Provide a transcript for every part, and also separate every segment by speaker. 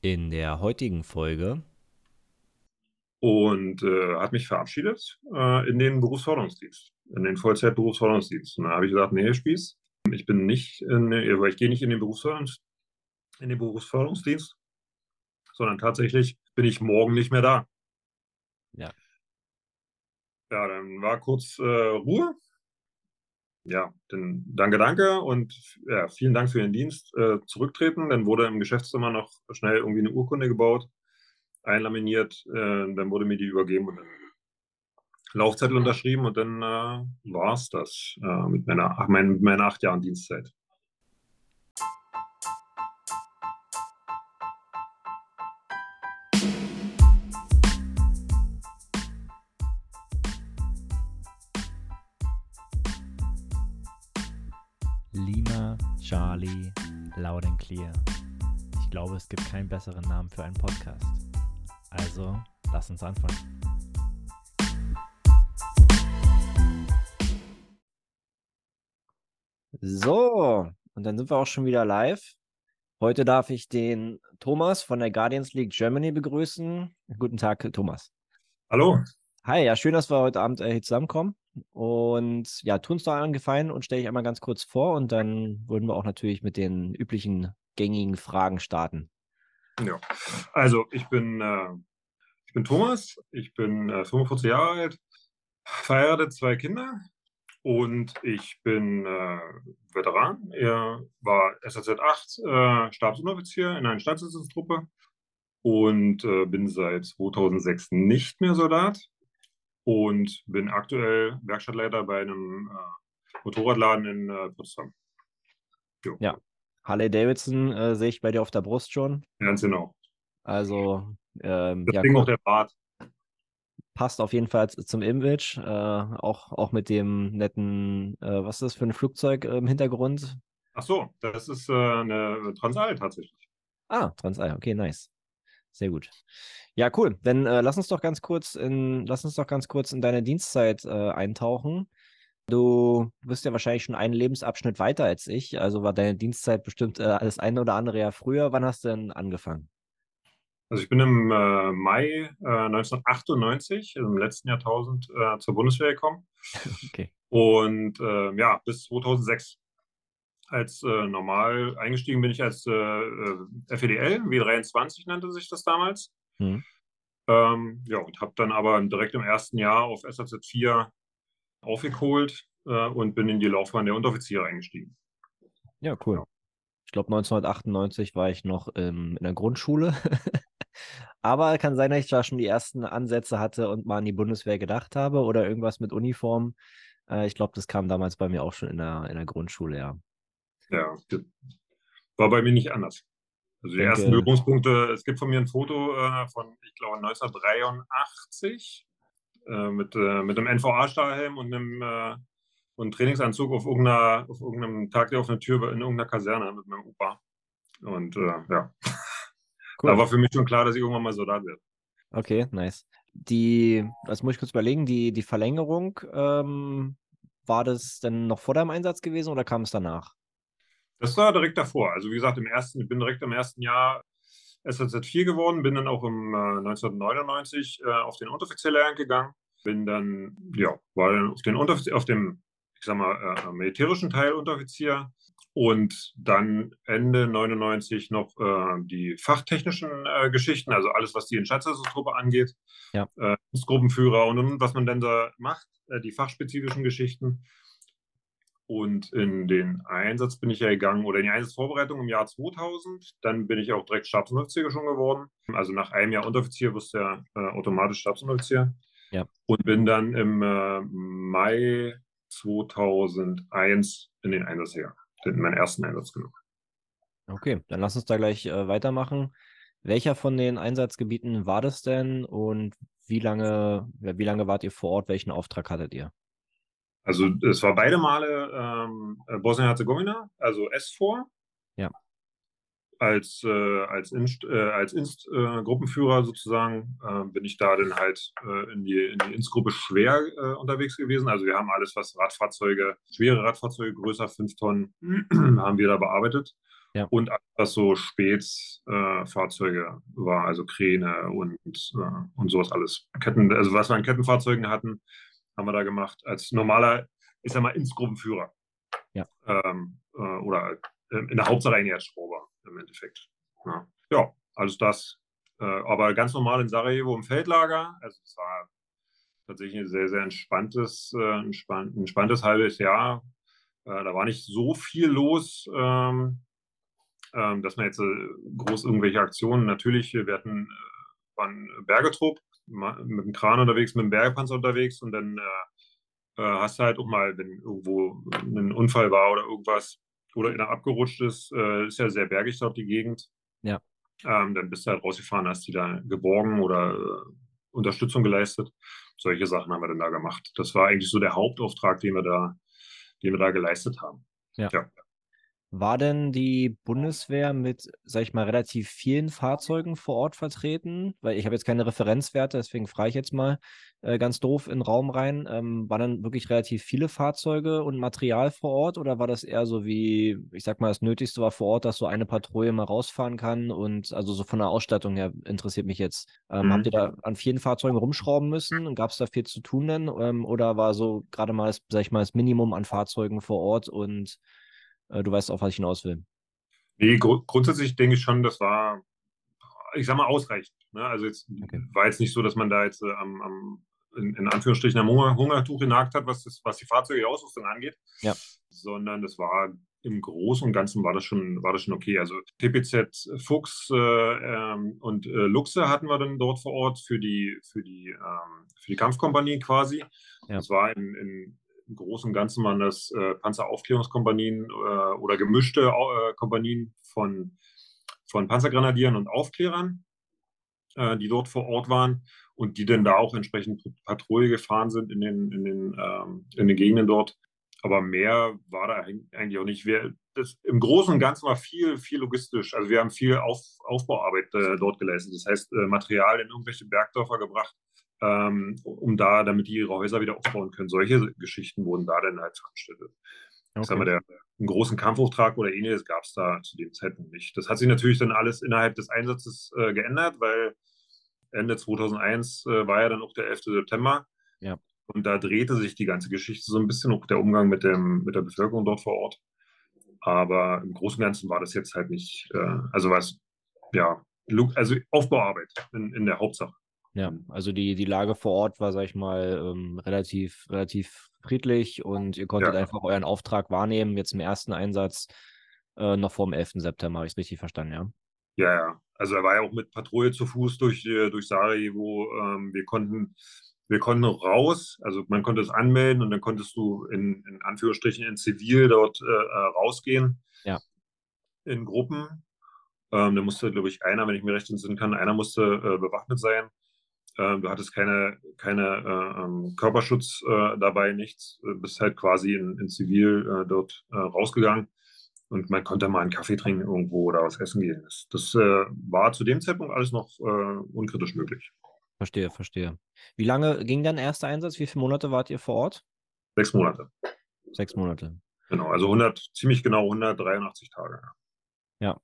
Speaker 1: in der heutigen Folge.
Speaker 2: Und äh, hat mich verabschiedet äh, in den Berufsförderungsdienst, in den Vollzeit-Berufsförderungsdienst. Und da habe ich gesagt, nee, Spieß, ich bin nicht, in, ich gehe nicht in den, Berufsförderungs in den Berufsförderungsdienst, sondern tatsächlich bin ich morgen nicht mehr da.
Speaker 1: Ja.
Speaker 2: Ja, dann war kurz äh, Ruhe. Ja, dann danke, danke und ja, vielen Dank für den Dienst. Äh, zurücktreten. Dann wurde im Geschäftszimmer noch schnell irgendwie eine Urkunde gebaut, einlaminiert. Äh, dann wurde mir die übergeben und dann Laufzettel unterschrieben und dann äh, war es das äh, mit meiner, mein, mit meiner acht Jahren Dienstzeit.
Speaker 1: Charlie, Loud and Clear. Ich glaube, es gibt keinen besseren Namen für einen Podcast. Also, lass uns anfangen. So, und dann sind wir auch schon wieder live. Heute darf ich den Thomas von der Guardians League Germany begrüßen. Guten Tag, Thomas.
Speaker 2: Hallo.
Speaker 1: Hi, ja, schön, dass wir heute Abend äh, hier zusammenkommen. Und ja, tun uns doch einen Gefallen und stelle ich einmal ganz kurz vor und dann würden wir auch natürlich mit den üblichen gängigen Fragen starten.
Speaker 2: Ja, also ich bin, äh, ich bin Thomas, ich bin äh, 45 Jahre alt, verheiratet, zwei Kinder und ich bin äh, Veteran. Er war SAZ 8 äh, Stabsunteroffizier in einer Staatsdiensttruppe und äh, bin seit 2006 nicht mehr Soldat und bin aktuell Werkstattleiter bei einem äh, Motorradladen in äh, Potsdam.
Speaker 1: Jo. Ja, Harley Davidson äh, sehe ich bei dir auf der Brust schon.
Speaker 2: Ganz genau.
Speaker 1: Also, ähm,
Speaker 2: das ja, Ding auch der Bart.
Speaker 1: Passt auf jeden Fall zum Image. Äh, auch, auch mit dem netten, äh, was ist das für ein Flugzeug im Hintergrund?
Speaker 2: Ach so, das ist äh, eine Transal tatsächlich.
Speaker 1: Ah, Transal, okay, nice. Sehr gut. Ja, cool. Dann äh, lass uns doch ganz kurz in, lass uns doch ganz kurz in deine Dienstzeit äh, eintauchen. Du bist ja wahrscheinlich schon einen Lebensabschnitt weiter als ich, also war deine Dienstzeit bestimmt äh, das eine oder andere Jahr früher. Wann hast du denn angefangen?
Speaker 2: Also ich bin im äh, Mai 1998, äh, also im letzten Jahrtausend, äh, zur Bundeswehr gekommen.
Speaker 1: Okay.
Speaker 2: Und äh, ja, bis 2006 als äh, normal eingestiegen bin ich als äh, äh FEDL, W23 nannte sich das damals. Mhm. Ähm, ja, und habe dann aber direkt im ersten Jahr auf SAZ 4 aufgeholt äh, und bin in die Laufbahn der Unteroffiziere eingestiegen.
Speaker 1: Ja, cool. Ich glaube, 1998 war ich noch ähm, in der Grundschule. aber kann sein, dass ich da schon die ersten Ansätze hatte und mal an die Bundeswehr gedacht habe oder irgendwas mit Uniform. Äh, ich glaube, das kam damals bei mir auch schon in der, in der Grundschule, ja.
Speaker 2: Ja, war bei mir nicht anders. Also die denke, ersten Berührungspunkte, es gibt von mir ein Foto äh, von, ich glaube, 1983 äh, mit, äh, mit einem NVA-Stahlhelm und einem äh, und Trainingsanzug auf, irgendeiner, auf irgendeinem Tag der offenen Tür in irgendeiner Kaserne mit meinem Opa. Und äh, ja, cool. da war für mich schon klar, dass ich irgendwann mal Soldat werde.
Speaker 1: Okay, nice. Die, das muss ich kurz überlegen, die, die Verlängerung, ähm, war das denn noch vor deinem Einsatz gewesen oder kam es danach?
Speaker 2: Das war direkt davor. Also wie gesagt, im ersten, ich bin direkt im ersten Jahr SLZ 4 geworden, bin dann auch im äh, 1999 äh, auf den Unteroffizierlehrgang gegangen, bin dann, ja, war dann auf, den Unteroffizier, auf dem, ich sag mal, äh, militärischen Teil Unteroffizier und dann Ende 99 noch äh, die fachtechnischen äh, Geschichten, also alles, was die Instandsetzungstruppe angeht,
Speaker 1: ja.
Speaker 2: Äh, Gruppenführer und, und was man dann da macht, die fachspezifischen Geschichten. Und in den Einsatz bin ich ja gegangen oder in die Einsatzvorbereitung im Jahr 2000. Dann bin ich auch direkt Stabsunteroffizier schon geworden. Also nach einem Jahr Unteroffizier wirst du ja äh, automatisch Stabsunteroffizier.
Speaker 1: Ja.
Speaker 2: Und bin dann im äh, Mai 2001 in den Einsatz gegangen. In meinen ersten Einsatz genommen.
Speaker 1: Okay, dann lass uns da gleich äh, weitermachen. Welcher von den Einsatzgebieten war das denn und wie lange, wie lange wart ihr vor Ort? Welchen Auftrag hattet ihr?
Speaker 2: Also es war beide Male ähm, äh, Bosnien-Herzegowina, also S4.
Speaker 1: Ja.
Speaker 2: Als, äh, als, Inst, äh, als Inst-Gruppenführer äh, sozusagen äh, bin ich da dann halt äh, in die, in die Inst-Gruppe schwer unterwegs gewesen. Also wir haben alles, was Radfahrzeuge, schwere Radfahrzeuge größer 5 Tonnen, haben wir da bearbeitet.
Speaker 1: Ja.
Speaker 2: Und alles, was so Spätfahrzeuge äh, war, also Kräne und, äh, und sowas alles. Ketten, also was wir an Kettenfahrzeugen hatten, haben wir da gemacht. Als normaler, ich sag mal, Insgruppenführer.
Speaker 1: Ja.
Speaker 2: Ähm, äh, oder äh, in der Hauptsache ein Erdschrauber im Endeffekt. Ja, ja alles das. Äh, aber ganz normal in Sarajevo im Feldlager. Also es war tatsächlich ein sehr, sehr entspanntes, äh, entspannt, entspanntes halbes Jahr. Äh, da war nicht so viel los, ähm, ähm, dass man jetzt äh, groß irgendwelche Aktionen, natürlich, wir hatten, waren Bergetrupp, mit dem Kran unterwegs, mit dem Bergepanzer unterwegs und dann äh, äh, hast du halt auch mal, wenn irgendwo ein Unfall war oder irgendwas oder einer abgerutscht ist, ist ja sehr bergig dort die Gegend.
Speaker 1: Ja.
Speaker 2: Ähm, dann bist du halt rausgefahren, hast die da geborgen oder Unterstützung geleistet. Solche Sachen haben wir dann da gemacht. Das war eigentlich so der Hauptauftrag, den wir da, den wir da geleistet haben.
Speaker 1: Ja. ja. War denn die Bundeswehr mit, sag ich mal, relativ vielen Fahrzeugen vor Ort vertreten? Weil ich habe jetzt keine Referenzwerte, deswegen frage ich jetzt mal äh, ganz doof in den Raum rein. Ähm, waren dann wirklich relativ viele Fahrzeuge und Material vor Ort oder war das eher so wie, ich sag mal, das Nötigste war vor Ort, dass so eine Patrouille mal rausfahren kann und also so von der Ausstattung her interessiert mich jetzt. Ähm, mhm. Habt ihr da an vielen Fahrzeugen rumschrauben müssen und gab es da viel zu tun denn? Ähm, oder war so gerade mal, das, sag ich mal, das Minimum an Fahrzeugen vor Ort und du weißt auch, was ich hinaus will.
Speaker 2: Nee, gr grundsätzlich denke ich schon, das war, ich sag mal, ausreichend. Ne? Also jetzt okay. war jetzt nicht so, dass man da jetzt äh, am, am in, in, Anführungsstrichen am Hunger, Hungertuch genagt hat, was, das, was die Fahrzeuge-Ausrüstung angeht.
Speaker 1: Ja.
Speaker 2: Sondern das war im Großen und Ganzen war das schon, war das schon okay. Also TPZ Fuchs äh, ähm, und äh, Luxe hatten wir dann dort vor Ort für die, für die, ähm, für die Kampfkompanie quasi. Ja. Das war in, in, im Großen und Ganzen waren das äh, Panzeraufklärungskompanien äh, oder gemischte äh, Kompanien von, von Panzergrenadieren und Aufklärern, äh, die dort vor Ort waren und die dann da auch entsprechend Patrouille gefahren sind in den, in den, ähm, in den Gegenden dort. Aber mehr war da eigentlich auch nicht. Wir, das, Im Großen und Ganzen war viel, viel logistisch. Also wir haben viel Auf, Aufbauarbeit äh, dort geleistet. Das heißt, äh, Material in irgendwelche Bergdörfer gebracht, ähm, um da, damit die ihre Häuser wieder aufbauen können. Solche Geschichten wurden da dann halt veranstaltet. Okay. Sagen wir, der, einen großen Kampfauftrag oder ähnliches gab es da zu dem Zeitpunkt nicht. Das hat sich natürlich dann alles innerhalb des Einsatzes äh, geändert, weil Ende 2001 äh, war ja dann auch der 11. September.
Speaker 1: Ja.
Speaker 2: Und da drehte sich die ganze Geschichte so ein bisschen, auch der Umgang mit, dem, mit der Bevölkerung dort vor Ort. Aber im Großen und Ganzen war das jetzt halt nicht, äh, also was, ja, also Aufbauarbeit in, in der Hauptsache.
Speaker 1: Ja, also die, die Lage vor Ort war, sag ich mal, ähm, relativ, relativ friedlich und ihr konntet ja. einfach euren Auftrag wahrnehmen, jetzt im ersten Einsatz äh, noch vor dem 11. September, habe ich es richtig verstanden, ja?
Speaker 2: Ja, ja. Also er war ja auch mit Patrouille zu Fuß durch, äh, durch Sarajevo. Ähm, wir konnten wir konnten raus, also man konnte es anmelden und dann konntest du in, in Anführungsstrichen in Zivil dort äh, äh rausgehen.
Speaker 1: Ja.
Speaker 2: In Gruppen. Ähm, da musste, glaube ich, einer, wenn ich mir recht entsinnen kann, einer musste äh, bewaffnet sein. Ähm, du hattest keine, keine äh, ähm, Körperschutz äh, dabei, nichts. Du bist halt quasi in, in Zivil äh, dort äh, rausgegangen und man konnte mal einen Kaffee trinken irgendwo oder was essen gehen. Das, das äh, war zu dem Zeitpunkt alles noch äh, unkritisch möglich.
Speaker 1: Verstehe, verstehe. Wie lange ging dein erster Einsatz? Wie viele Monate wart ihr vor Ort?
Speaker 2: Sechs Monate.
Speaker 1: Sechs Monate.
Speaker 2: Genau, also 100, ziemlich genau 183 Tage.
Speaker 1: Ja.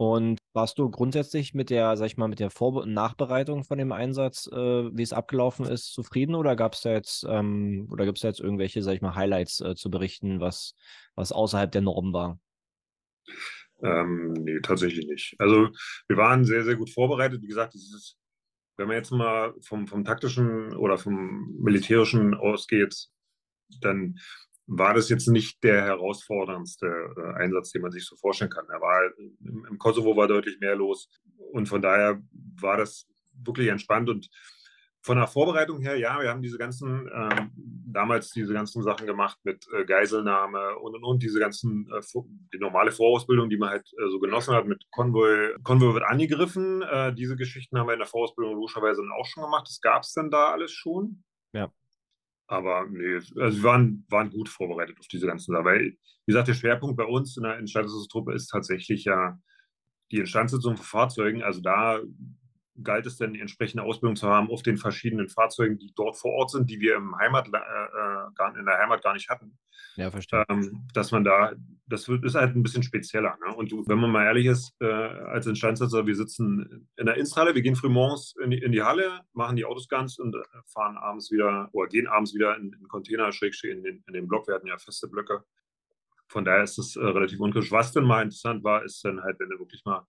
Speaker 1: Und warst du grundsätzlich mit der, sag ich mal, mit der Vor- und Nachbereitung von dem Einsatz, äh, wie es abgelaufen ist, zufrieden oder gab es da jetzt ähm, oder gibt es da jetzt irgendwelche, sag ich mal, Highlights äh, zu berichten, was, was außerhalb der Norm war?
Speaker 2: Ähm, nee, tatsächlich nicht. Also wir waren sehr, sehr gut vorbereitet. Wie gesagt, dieses, wenn man jetzt mal vom, vom taktischen oder vom militärischen ausgeht, dann war das jetzt nicht der herausforderndste äh, Einsatz, den man sich so vorstellen kann. Er war im, im, Kosovo war deutlich mehr los und von daher war das wirklich entspannt und von der Vorbereitung her, ja, wir haben diese ganzen, ähm, damals diese ganzen Sachen gemacht mit äh, Geiselnahme und und und, diese ganzen, äh, die normale Vorausbildung, die man halt äh, so genossen hat mit Konvoi. Konvoi wird angegriffen. Äh, diese Geschichten haben wir in der Vorausbildung logischerweise dann auch schon gemacht. Das gab es dann da alles schon.
Speaker 1: Ja.
Speaker 2: Aber nee, also wir waren, waren gut vorbereitet auf diese ganzen Sachen. Weil, wie gesagt, der Schwerpunkt bei uns in der Instandsetzungstruppe ist tatsächlich ja die Instandsetzung von Fahrzeugen. Also da galt es dann, die entsprechende Ausbildung zu haben auf den verschiedenen Fahrzeugen, die dort vor Ort sind, die wir im Heimat, äh, äh in der Heimat gar nicht hatten.
Speaker 1: Ja, verstehe.
Speaker 2: Ähm, dass man da, das wird, ist halt ein bisschen spezieller. Ne? Und du, wenn man mal ehrlich ist, äh, als Instandsetzer, wir sitzen in der Installe, wir gehen früh morgens in die, in die Halle, machen die Autos ganz und äh, fahren abends wieder oder gehen abends wieder in den Container, schrägstrich in den, in den Block. Wir hatten ja feste Blöcke. Von daher ist es äh, relativ unkritisch. Was denn mal interessant war, ist dann halt, wenn du wirklich mal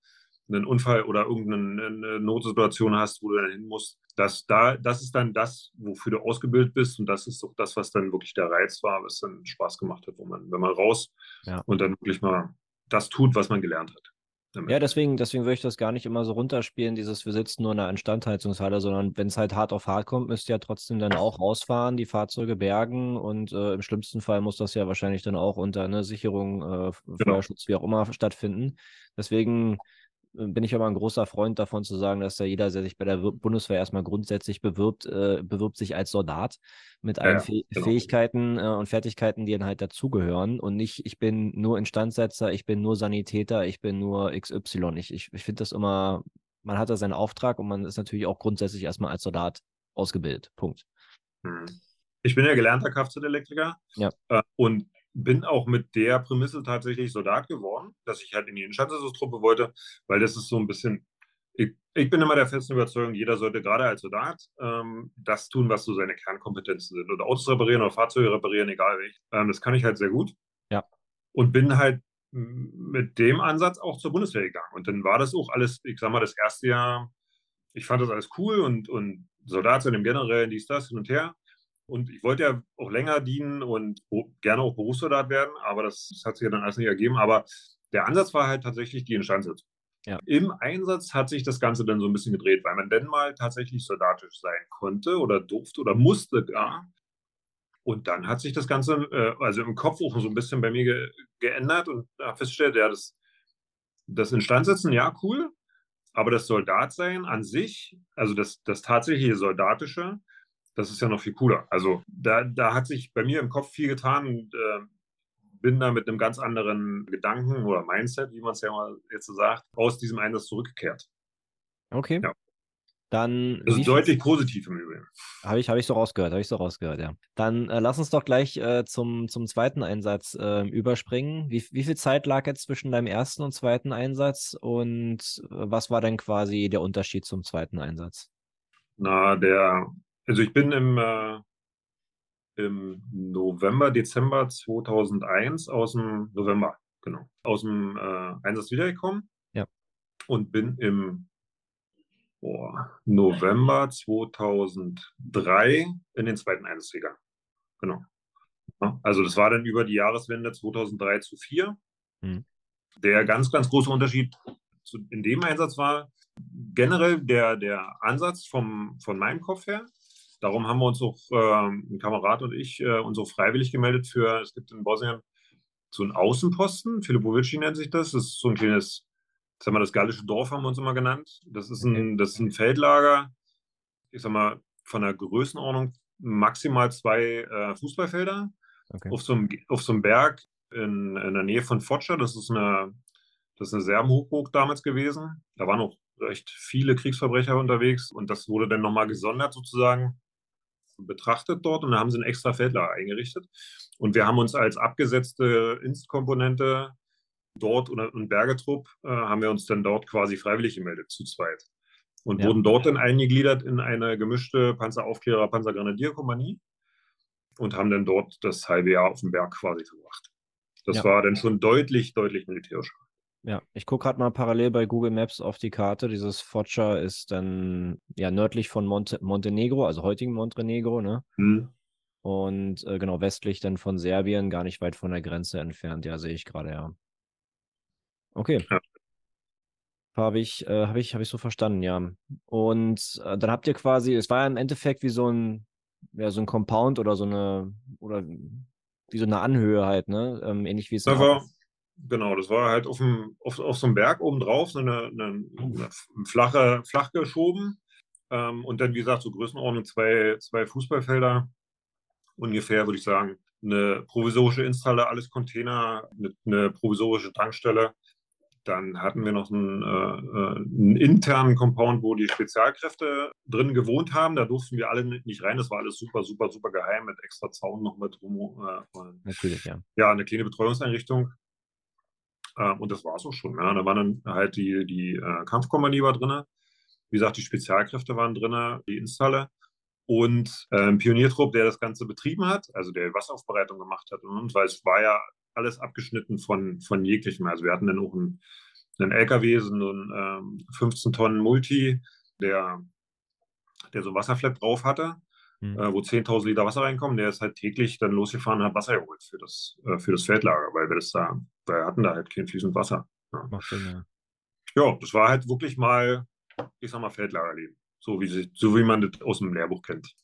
Speaker 2: einen Unfall oder irgendeine Notsituation hast, wo du dann hin musst, das, da, das ist dann das, wofür du ausgebildet bist und das ist auch das, was dann wirklich der Reiz war, was dann Spaß gemacht hat, wo man, wenn man raus ja. und dann wirklich mal das tut, was man gelernt hat.
Speaker 1: Damit. Ja, deswegen, deswegen würde ich das gar nicht immer so runterspielen, dieses wir sitzen nur in einer Instandheizungshalle, sondern wenn es halt hart auf hart kommt, müsst ihr ja trotzdem dann auch rausfahren, die Fahrzeuge bergen und äh, im schlimmsten Fall muss das ja wahrscheinlich dann auch unter eine Sicherung, äh, genau. Feuerschutz, wie auch immer stattfinden. Deswegen bin ich aber ein großer Freund davon zu sagen, dass da jeder, der sich bei der Bundeswehr erstmal grundsätzlich bewirbt, äh, bewirbt sich als Soldat mit allen ja, genau. Fähigkeiten äh, und Fertigkeiten, die dann halt dazugehören und nicht, ich bin nur Instandsetzer, ich bin nur Sanitäter, ich bin nur XY. Ich, ich, ich finde das immer, man hat da seinen Auftrag und man ist natürlich auch grundsätzlich erstmal als Soldat ausgebildet. Punkt.
Speaker 2: Hm. Ich bin ja gelernter Kfz-Elektriker
Speaker 1: ja.
Speaker 2: Äh, und bin auch mit der Prämisse tatsächlich Soldat geworden, dass ich halt in die Instandsetzungstruppe wollte, weil das ist so ein bisschen, ich, ich, bin immer der festen Überzeugung, jeder sollte gerade als Soldat ähm, das tun, was so seine Kernkompetenzen sind. Oder Autos reparieren oder Fahrzeuge reparieren, egal welch. Ähm, das kann ich halt sehr gut.
Speaker 1: Ja.
Speaker 2: Und bin halt mit dem Ansatz auch zur Bundeswehr gegangen. Und dann war das auch alles, ich sag mal, das erste Jahr, ich fand das alles cool und, und Soldat sein im Generellen, dies, das, hin und her. Und ich wollte ja auch länger dienen und gerne auch Berufssoldat werden, aber das, das hat sich ja dann alles nicht ergeben. Aber der Ansatz war halt tatsächlich die Instandsetzung.
Speaker 1: Ja.
Speaker 2: Im Einsatz hat sich das Ganze dann so ein bisschen gedreht, weil man dann mal tatsächlich soldatisch sein konnte oder durfte oder musste gar. Und dann hat sich das Ganze, äh, also im Kopf auch so ein bisschen bei mir ge geändert und habe festgestellt, ja, das, das Instandsetzen, ja, cool, aber das Soldatsein an sich, also das, das tatsächliche Soldatische, das ist ja noch viel cooler. Also da, da hat sich bei mir im Kopf viel getan und äh, bin da mit einem ganz anderen Gedanken oder Mindset, wie man es ja mal jetzt so sagt, aus diesem Einsatz zurückgekehrt.
Speaker 1: Okay.
Speaker 2: Ja.
Speaker 1: Dann.
Speaker 2: Das ist deutlich positiv im Übrigen.
Speaker 1: Habe ich, hab ich so rausgehört, habe ich so rausgehört, ja. Dann äh, lass uns doch gleich äh, zum, zum zweiten Einsatz äh, überspringen. Wie, wie viel Zeit lag jetzt zwischen deinem ersten und zweiten Einsatz und äh, was war denn quasi der Unterschied zum zweiten Einsatz?
Speaker 2: Na, der also ich bin im, äh, im November, Dezember 2001 aus dem November, genau, aus dem äh, Einsatz wiedergekommen.
Speaker 1: Ja.
Speaker 2: Und bin im oh, November 2003 in den zweiten Einsatz gegangen. Genau. Also das war dann über die Jahreswende 2003 zu 4. Mhm. Der ganz, ganz große Unterschied zu, in dem Einsatz war generell der, der Ansatz vom, von meinem Kopf her Darum haben wir uns auch, äh, ein Kamerad und ich, äh, uns auch freiwillig gemeldet für, es gibt in Bosnien so einen Außenposten, Filipovici nennt sich das. Das ist so ein kleines, sag mal, das gallische Dorf haben wir uns immer genannt. Das ist ein, das ist ein Feldlager, ich sag mal, von der Größenordnung maximal zwei äh, Fußballfelder okay. auf, so einem, auf so einem Berg in, in der Nähe von Foča. Das ist eine, das ist eine Serbenhochburg damals gewesen. Da waren auch recht viele Kriegsverbrecher unterwegs und das wurde dann nochmal gesondert sozusagen betrachtet dort und da haben sie ein extra Feldlager eingerichtet. Und wir haben uns als abgesetzte Inst-Komponente dort und, und Bergetrupp äh, haben wir uns dann dort quasi freiwillig gemeldet, zu zweit. Und ja. wurden dort dann eingegliedert in eine gemischte Panzeraufklärer, Panzergrenadierkompanie und haben dann dort das halbe Jahr auf dem Berg quasi verbracht. Das ja. war dann schon deutlich, deutlich militärischer.
Speaker 1: Ja, ich gucke gerade mal parallel bei Google Maps auf die Karte. Dieses Foča ist dann ja nördlich von Monte Montenegro, also heutigen Montenegro, ne?
Speaker 2: Mhm.
Speaker 1: Und äh, genau westlich dann von Serbien, gar nicht weit von der Grenze entfernt. Ja, sehe ich gerade, ja. Okay. Ja. Habe ich, äh, habe ich, habe ich so verstanden, ja. Und äh, dann habt ihr quasi, es war ja im Endeffekt wie so ein, ja, so ein Compound oder so eine, oder wie so eine Anhöhe halt, ne? Ähm, ähnlich wie es.
Speaker 2: Da war, Genau, das war halt auf, dem, auf, auf so einem Berg oben drauf, so eine, eine, eine flache, flach geschoben. Ähm, und dann, wie gesagt, so Größenordnung zwei, zwei Fußballfelder. Ungefähr, würde ich sagen, eine provisorische Installe, alles Container, eine, eine provisorische Tankstelle. Dann hatten wir noch einen, äh, einen, internen Compound, wo die Spezialkräfte drin gewohnt haben. Da durften wir alle nicht rein. Das war alles super, super, super geheim mit extra Zaun noch mit rum. Äh,
Speaker 1: Natürlich, ja.
Speaker 2: Ja, eine kleine Betreuungseinrichtung. Äh, und das war es auch schon. Ja. Da war dann halt die, die äh, Kampfkompanie war drin. Wie gesagt, die Spezialkräfte waren drin, die Installe und äh, ein Pioniertrupp, der das Ganze betrieben hat, also der Wasseraufbereitung gemacht hat. Und weil es war ja alles abgeschnitten von, von jeglichem. Also wir hatten dann auch einen, einen LKW, so einen ähm, 15 Tonnen Multi, der, der so ein Wasserflat drauf hatte, mhm. äh, wo 10.000 Liter Wasser reinkommen. Der ist halt täglich dann losgefahren und hat Wasser geholt für das, äh, für das Feldlager, weil wir das da, wir hatten da halt kein fließend Wasser. Ja. Macht Sinn, ja. ja, das war halt wirklich mal, ich sag mal, Feldlagerleben. So wie, so wie man das aus dem Lehrbuch kennt.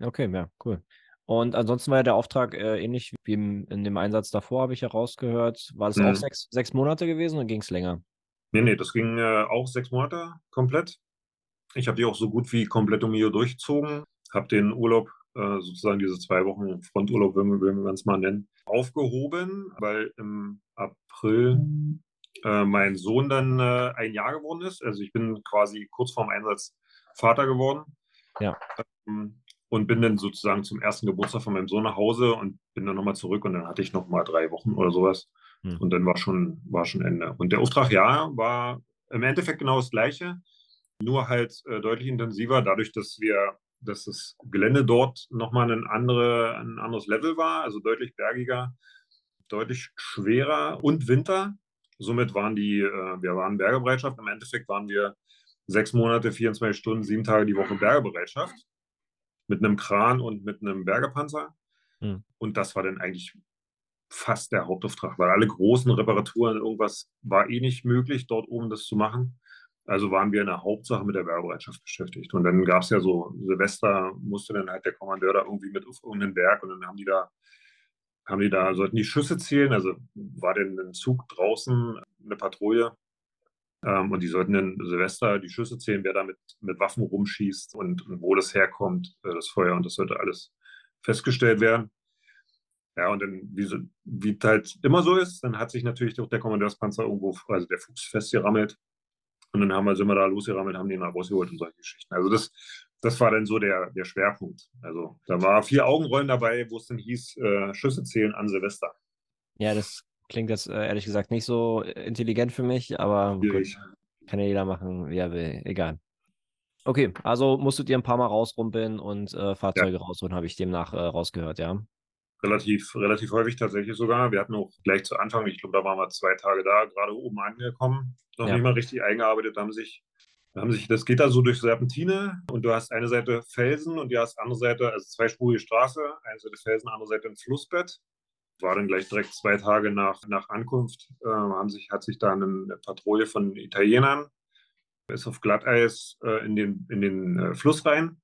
Speaker 1: Okay, ja, cool. Und ansonsten war ja der Auftrag äh, ähnlich wie im, in dem Einsatz davor, habe ich herausgehört. War das mhm. auch sechs, sechs Monate gewesen oder ging es länger?
Speaker 2: Nee, nee, das ging äh, auch sechs Monate komplett. Ich habe die auch so gut wie komplett um Mio durchgezogen. Habe den Urlaub, äh, sozusagen diese zwei Wochen Fronturlaub, wenn wir es mal nennen, aufgehoben, weil im April äh, mein Sohn dann äh, ein Jahr geworden ist. Also ich bin quasi kurz vorm Einsatz Vater geworden.
Speaker 1: Ja.
Speaker 2: Ähm, und bin dann sozusagen zum ersten Geburtstag von meinem Sohn nach Hause und bin dann nochmal zurück und dann hatte ich nochmal drei Wochen oder sowas. Hm. Und dann war schon, war schon Ende. Und der Auftrag, ja, war im Endeffekt genau das Gleiche, nur halt äh, deutlich intensiver, dadurch, dass wir, dass das Gelände dort nochmal ein, andere, ein anderes Level war, also deutlich bergiger, deutlich schwerer und Winter. Somit waren die, äh, wir waren Bergebereitschaft. Im Endeffekt waren wir sechs Monate, 24 Stunden, sieben Tage die Woche Bergebereitschaft mit einem Kran und mit einem Bergepanzer. Mhm. Und das war dann eigentlich fast der Hauptauftrag, weil alle großen Reparaturen, irgendwas war eh nicht möglich, dort oben das zu machen. Also waren wir in der Hauptsache mit der Werbebereitschaft beschäftigt. Und dann gab es ja so, Silvester musste dann halt der Kommandeur da irgendwie mit auf irgendeinen Berg und dann haben die da, haben die da, sollten die Schüsse zählen. Also war denn ein Zug draußen, eine Patrouille. Ähm, und die sollten dann Silvester die Schüsse zählen, wer da mit, mit Waffen rumschießt und, und wo das herkommt, äh, das Feuer. Und das sollte alles festgestellt werden. Ja, und dann, wie, wie halt immer so ist, dann hat sich natürlich auch der Kommandeurspanzer irgendwo, also der Fuchs festgerammelt. Und dann haben wir, sind wir da losgerammelt, haben den mal rausgeholt und solche Geschichten. Also das, das war dann so der, der Schwerpunkt. Also da war vier Augenrollen dabei, wo es dann hieß, äh, Schüsse zählen an Silvester.
Speaker 1: Ja, das klingt jetzt äh, ehrlich gesagt nicht so intelligent für mich, aber gut, kann ja jeder machen, wie er will. Egal. Okay, also musstet ihr ein paar Mal rausrumpeln und äh, Fahrzeuge ja. rausholen, habe ich demnach äh, rausgehört, ja?
Speaker 2: Relativ, relativ häufig tatsächlich sogar. Wir hatten auch gleich zu Anfang, ich glaube, da waren wir zwei Tage da, gerade oben angekommen, noch ja. nicht mal richtig eingearbeitet, haben sich, haben sich, das geht da so durch Serpentine und du hast eine Seite Felsen und die hast andere Seite, also zweispurige Straße, eine Seite Felsen, andere Seite ein Flussbett. War dann gleich direkt zwei Tage nach, nach Ankunft, äh, haben sich, hat sich da eine, eine Patrouille von Italienern, ist auf Glatteis äh, in den, in den äh, Fluss rein.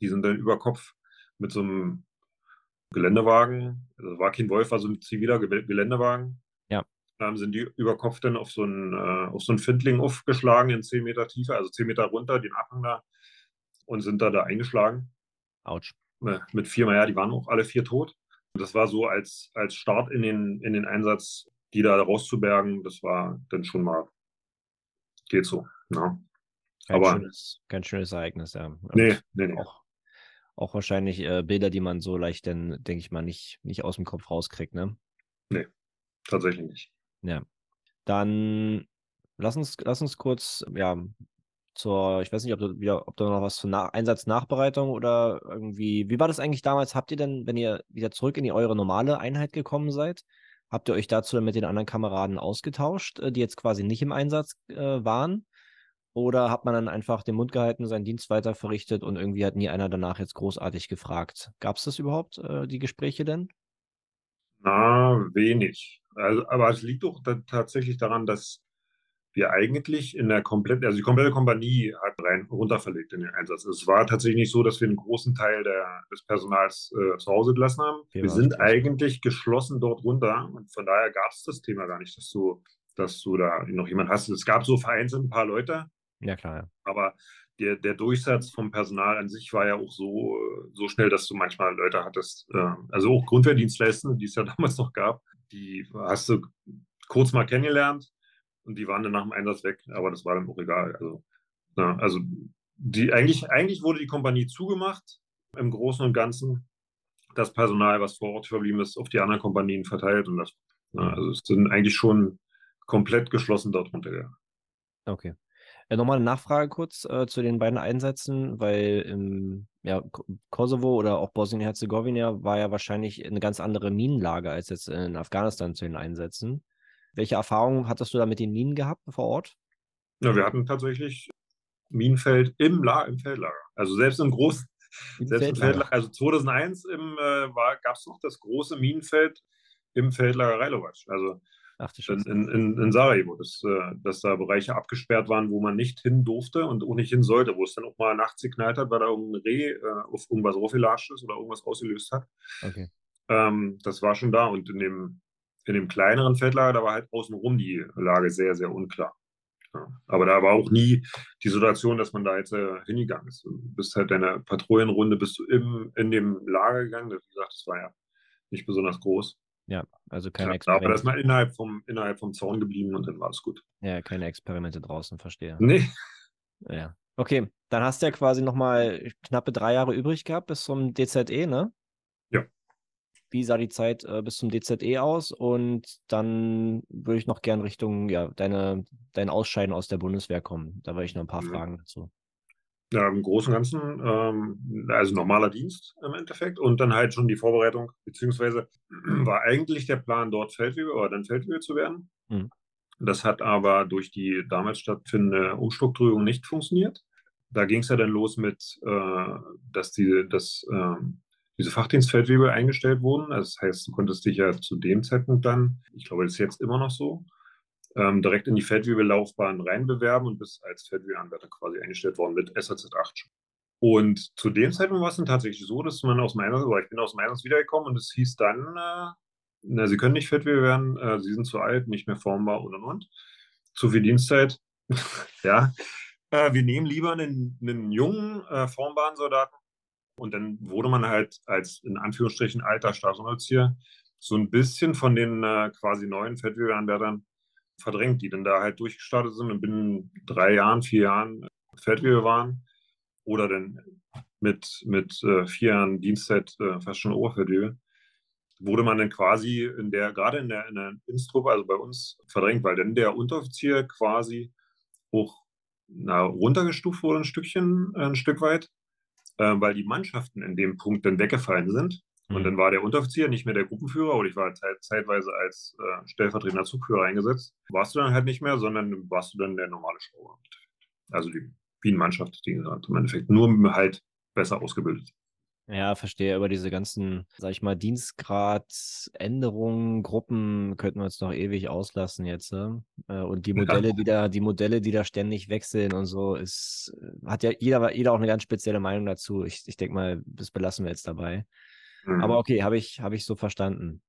Speaker 2: Die sind dann über Kopf mit so einem Geländewagen, also war kein Wolf, war so ein ziviler Geländewagen.
Speaker 1: Ja.
Speaker 2: Ähm, sind die über Kopf dann auf so einen, äh, auf so einen Findling aufgeschlagen in 10 Meter Tiefe, also 10 Meter runter, den Abhang da, und sind da da eingeschlagen.
Speaker 1: Autsch.
Speaker 2: Äh, mit vier, ja, die waren auch alle vier tot. Das war so als, als Start in den, in den Einsatz, die da rauszubergen, das war dann schon mal, geht so. Ja. Ne?
Speaker 1: Kein Aber, schönes, kein schönes Ereignis, ja.
Speaker 2: nee, nee, nee.
Speaker 1: Auch auch wahrscheinlich äh, Bilder, die man so leicht dann, denke ich mal, nicht, nicht aus dem Kopf rauskriegt, ne?
Speaker 2: Nee, tatsächlich nicht.
Speaker 1: Ja. Dann lass uns, lass uns kurz, ja, zur, ich weiß nicht, ob du wieder, ob du noch was zur Nach Einsatznachbereitung oder irgendwie, wie war das eigentlich damals? Habt ihr denn, wenn ihr wieder zurück in die eure normale Einheit gekommen seid, habt ihr euch dazu dann mit den anderen Kameraden ausgetauscht, äh, die jetzt quasi nicht im Einsatz äh, waren? Oder hat man dann einfach den Mund gehalten, seinen Dienst weiter verrichtet und irgendwie hat nie einer danach jetzt großartig gefragt? Gab es das überhaupt, äh, die Gespräche denn?
Speaker 2: Na, wenig. Also, aber es liegt doch da tatsächlich daran, dass wir eigentlich in der kompletten, also die komplette Kompanie hat rein runterverlegt in den Einsatz. Es war tatsächlich nicht so, dass wir einen großen Teil der, des Personals äh, zu Hause gelassen haben. Okay, wir sind eigentlich geschlossen dort runter und von daher gab es das Thema gar nicht, dass du, dass du da noch jemand hast. Es gab so vereinzelt ein paar Leute,
Speaker 1: ja, klar. Ja.
Speaker 2: Aber der, der Durchsatz vom Personal an sich war ja auch so, so schnell, dass du manchmal Leute hattest, äh, also auch Grundwehrdienstleistende, die es ja damals noch gab, die hast du kurz mal kennengelernt und die waren dann nach dem Einsatz weg, aber das war dann auch egal. Also, ja, also die, eigentlich, eigentlich wurde die Kompanie zugemacht im Großen und Ganzen. Das Personal, was vor Ort verblieben ist, auf die anderen Kompanien verteilt und das, ja, also es sind eigentlich schon komplett geschlossen dort runtergegangen.
Speaker 1: Okay. Äh, Nochmal eine Nachfrage kurz äh, zu den beiden Einsätzen, weil im ja, Kosovo oder auch Bosnien-Herzegowina war ja wahrscheinlich eine ganz andere Minenlage als jetzt in Afghanistan zu den Einsätzen. Welche Erfahrungen hattest du da mit den Minen gehabt vor Ort?
Speaker 2: Ja, wir hatten tatsächlich Minenfeld im, La im Feldlager. Also selbst im großen, selbst im Feldlager. Also 2001 äh, gab es noch das große Minenfeld im Feldlager Reilovac. Also Ach, in, in, in, Sarajevo, dass, äh, dass da Bereiche abgesperrt waren, wo man nicht hin durfte und auch nicht hin sollte, wo es dann auch mal nachts geknallt hat, weil da irgendein Reh äh, auf irgendwas raufgelatscht ist oder irgendwas ausgelöst hat. Okay. Ähm, das war schon da und in dem, in dem kleineren Feldlager, da war halt außenrum die Lage sehr, sehr unklar. Ja. Aber da war auch nie die Situation, dass man da jetzt äh, hingegangen ist. Du bist halt deine Patrouillenrunde, bist du im, in dem Lager gegangen. Wie gesagt, das war ja nicht besonders groß.
Speaker 1: Ja, also keine ja,
Speaker 2: Experimente. Aber das mal innerhalb vom, innerhalb vom Zaun geblieben und dann war es gut.
Speaker 1: Ja, keine Experimente draußen, verstehe.
Speaker 2: Nee.
Speaker 1: Ja. Okay, dann hast du ja quasi nochmal knappe drei Jahre übrig gehabt bis zum DZE, ne?
Speaker 2: Ja.
Speaker 1: Wie sah die Zeit äh, bis zum DZE aus? Und dann würde ich noch gern Richtung, ja, deine, dein Ausscheiden aus der Bundeswehr kommen. Da würde ich noch ein paar mhm. Fragen dazu.
Speaker 2: Ja, im Großen und Ganzen, ähm, also normaler Dienst im Endeffekt und dann halt schon die Vorbereitung, beziehungsweise war eigentlich der Plan, dort Feldwebel oder dann Feldwebel zu werden. Mhm. Das hat aber durch die damals stattfindende Umstrukturierung nicht funktioniert. Da ging es ja dann los mit, äh, dass, die, dass äh, diese Fachdienstfeldwebel eingestellt wurden. Also das heißt, du konntest dich ja zu dem Zeitpunkt dann, ich glaube, das ist jetzt immer noch so, ähm, direkt in die Feldwebellaufbahn reinbewerben und bist als Feldwebeanwärter quasi eingestellt worden mit SAZ 8. Und zu dem Zeitpunkt war es dann tatsächlich so, dass man aus Einsatz, oder ich bin aus dem Einsatz wiedergekommen und es hieß dann, äh, na, Sie können nicht Feldwebel werden, äh, Sie sind zu alt, nicht mehr formbar und und und. Zu viel Dienstzeit. ja. Äh, wir nehmen lieber einen, einen jungen, äh, formbaren Soldaten. Und dann wurde man halt als in Anführungsstrichen alter Staatsunteroffizier so ein bisschen von den äh, quasi neuen Feldwebeanwärtern verdrängt, die dann da halt durchgestartet sind. Und binnen drei Jahren, vier Jahren Feldwebel waren. Oder dann mit, mit äh, vier Jahren Dienstzeit äh, fast schon Oberfeldwebel, wurde man dann quasi in der, gerade in der, in der Instruppe, also bei uns, verdrängt, weil dann der Unteroffizier quasi hoch na, runtergestuft wurde, ein Stückchen, ein Stück weit, äh, weil die Mannschaften in dem Punkt dann weggefallen sind. Und mhm. dann war der Unteroffizier nicht mehr der Gruppenführer oder ich war zeit, zeitweise als äh, stellvertretender Zugführer eingesetzt. Warst du dann halt nicht mehr, sondern warst du dann der normale Schrauber. Also die Bienenmannschaft, die gesagt, im Endeffekt nur halt besser ausgebildet.
Speaker 1: Ja, verstehe. Über diese ganzen, sag ich mal, Dienstgradänderungen, Gruppen könnten wir uns noch ewig auslassen jetzt. Ne? Äh, und die Modelle, ja. die da, die Modelle, die da ständig wechseln und so, ist, hat ja jeder, jeder auch eine ganz spezielle Meinung dazu. Ich, ich denke mal, das belassen wir jetzt dabei. Mhm. Aber okay, habe ich, hab ich so verstanden.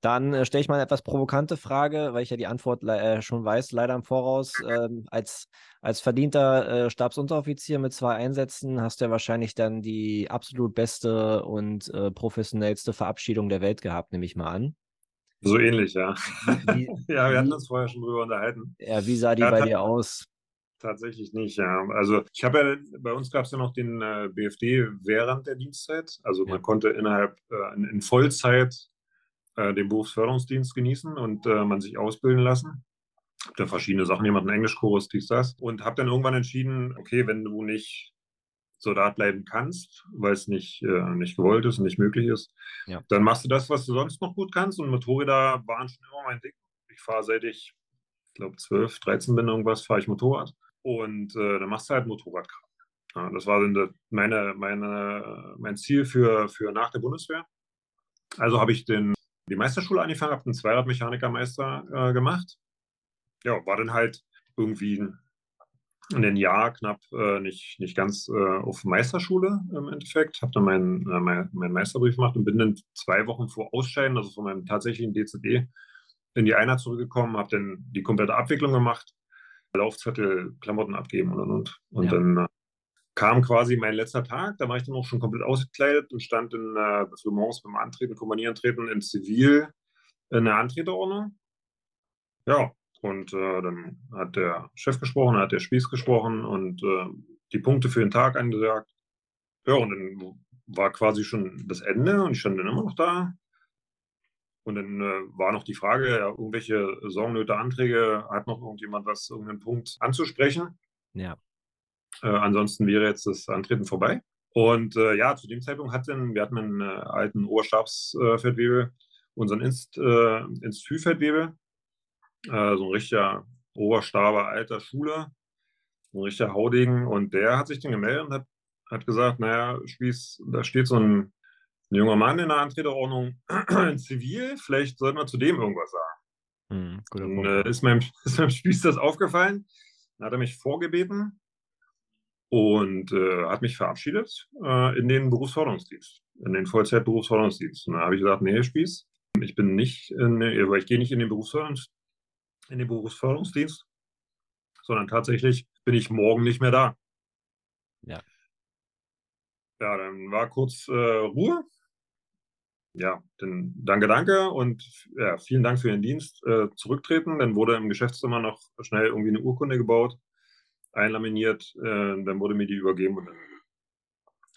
Speaker 1: Dann äh, stelle ich mal eine etwas provokante Frage, weil ich ja die Antwort äh, schon weiß, leider im Voraus. Ähm, als, als verdienter äh, Stabsunteroffizier mit zwei Einsätzen hast du ja wahrscheinlich dann die absolut beste und äh, professionellste Verabschiedung der Welt gehabt, nehme ich mal an.
Speaker 2: So ähnlich, ja. Wie, ja, wir hatten uns vorher schon drüber unterhalten.
Speaker 1: Ja, wie sah die ja, bei dir aus?
Speaker 2: Tatsächlich nicht, ja. Also ich habe ja, bei uns gab es ja noch den äh, BFD während der Dienstzeit. Also man konnte innerhalb äh, in, in, Vollzeit äh, den Berufsförderungsdienst genießen und äh, man sich ausbilden lassen. Habe da verschiedene Sachen, jemanden Englischkurs, dies, das. Und habe dann irgendwann entschieden, okay, wenn du nicht Soldat bleiben kannst, weil es nicht, äh, nicht gewollt ist und nicht möglich ist, ja. dann machst du das, was du sonst noch gut kannst. Und Motorräder waren schon immer mein Ding. Ich fahre seit ich, ich glaube, 12, 13 bin irgendwas, fahre ich Motorrad. Und äh, dann machst du halt Motorradkram. Ja, das war dann meine, meine, mein Ziel für, für nach der Bundeswehr. Also habe ich den, die Meisterschule angefangen, habe einen Zweiradmechanikermeister äh, gemacht. Ja, war dann halt irgendwie ein Jahr knapp äh, nicht, nicht ganz äh, auf Meisterschule im Endeffekt. Habe dann meinen äh, mein, mein Meisterbrief gemacht und bin dann zwei Wochen vor Ausscheiden, also von meinem tatsächlichen DCD, in die Einheit zurückgekommen, habe dann die komplette Abwicklung gemacht Laufzettel, Klamotten abgeben und und und. Und ja. dann äh, kam quasi mein letzter Tag, da war ich dann auch schon komplett ausgekleidet und stand in äh, für morgens beim Antreten, Kommanierantreten in Zivil in der Antreterordnung. Ja, Und äh, dann hat der Chef gesprochen, hat der Spieß gesprochen und äh, die Punkte für den Tag angesagt. Ja, und dann war quasi schon das Ende und ich stand dann immer noch da. Und dann äh, war noch die Frage, ja, irgendwelche Sorgnöte, Anträge, hat noch irgendjemand was, irgendeinen Punkt anzusprechen?
Speaker 1: Ja.
Speaker 2: Äh, ansonsten wäre jetzt das Antreten vorbei. Und äh, ja, zu dem Zeitpunkt hatten wir hatten einen äh, alten Oberstabsfeldwebel, unseren Inst, äh, Institutfeldwebel, äh, so ein richtiger Oberstaber alter Schule, so ein richtiger Haudegen. Und der hat sich dann gemeldet und hat, hat gesagt, naja, Spieß, da steht so ein, ein junger Mann in der Antreterordnung in Zivil, vielleicht sollten wir zu dem irgendwas sagen.
Speaker 1: Hm, guter
Speaker 2: Und, äh, ist, meinem, ist meinem Spieß das aufgefallen. Dann hat er mich vorgebeten und äh, hat mich verabschiedet äh, in den Berufsförderungsdienst, in den Vollzeit-Berufsförderungsdienst. Und da habe ich gesagt, nee, Spieß, ich bin nicht, in, ich gehe nicht in den, Berufsförderungs in den Berufsförderungsdienst, sondern tatsächlich bin ich morgen nicht mehr da.
Speaker 1: Ja.
Speaker 2: Ja, dann war kurz äh, Ruhe. Ja, dann danke, danke und ja, vielen Dank für den Dienst. Äh, zurücktreten. Dann wurde im Geschäftszimmer noch schnell irgendwie eine Urkunde gebaut, einlaminiert. Äh, dann wurde mir die übergeben und dann